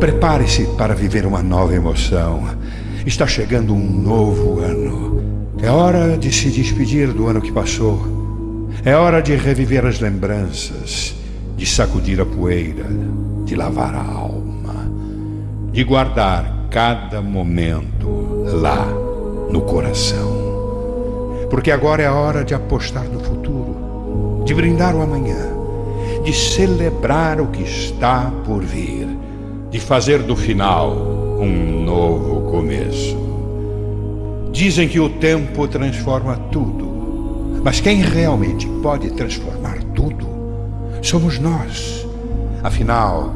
Prepare-se para viver uma nova emoção. Está chegando um novo ano. É hora de se despedir do ano que passou. É hora de reviver as lembranças, de sacudir a poeira, de lavar a alma, de guardar cada momento lá no coração. Porque agora é a hora de apostar no futuro, de brindar o amanhã, de celebrar o que está por vir de fazer do final um novo começo. Dizem que o tempo transforma tudo, mas quem realmente pode transformar tudo somos nós. Afinal,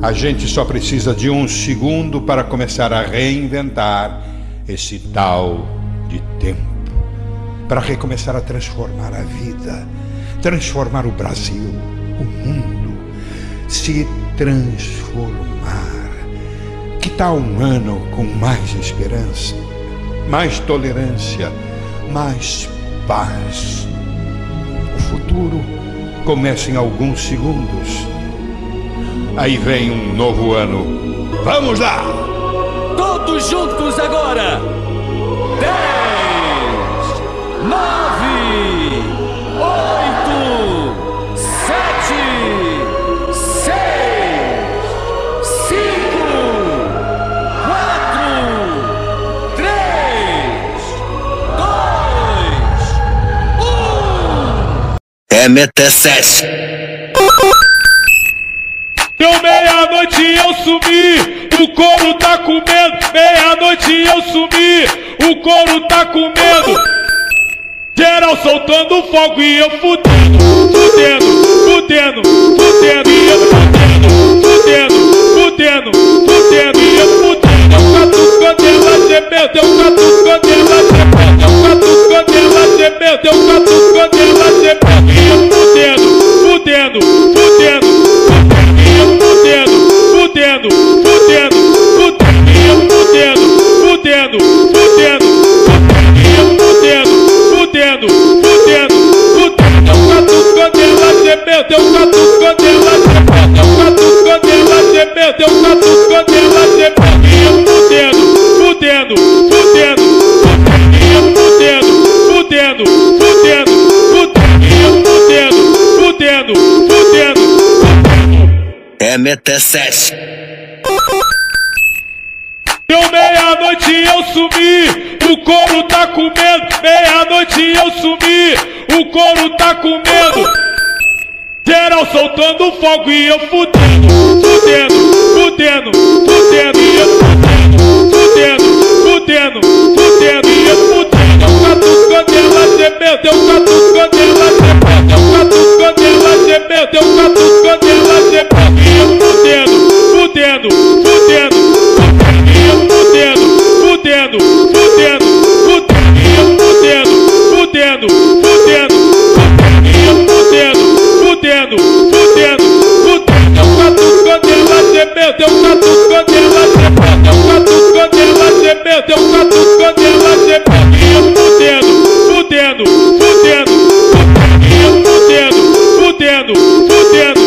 a gente só precisa de um segundo para começar a reinventar esse tal de tempo para recomeçar a transformar a vida, transformar o Brasil, o mundo, se transformar. Tal um ano com mais esperança, mais tolerância, mais paz? O futuro começa em alguns segundos. Aí vem um novo ano. Vamos lá! Todos juntos MT7 Deu meia-noite eu sumi, o couro tá comendo. Meia-noite eu sumi, o couro tá comendo. Geral soltando fogo e eu fudendo, fudendo, fudendo, fudendo e eu fudendo, fudendo, fudendo, fudendo e eu fudendo. Eu catucando ela gemendo, eu catucando gemendo e eu fudendo, fudendo, fudendo, e eu fudendo, fudendo, fudendo, e eu fudendo, fudendo, fudendo, e eu fudendo, fudendo, fudendo, fudendo. Eu catucando ela gemendo, eu catucando ela gemendo, eu catucando ela gemendo, eu catucando ela gemendo e eu fudendo, fudendo, e fudendo, fudendo, fudendo, fudendo. MT7 Deu meia-noite eu sumi, o couro tá comendo. Meia-noite eu sumi, o couro tá comendo. Geral soltando fogo e eu fudendo, fudendo, fudendo o.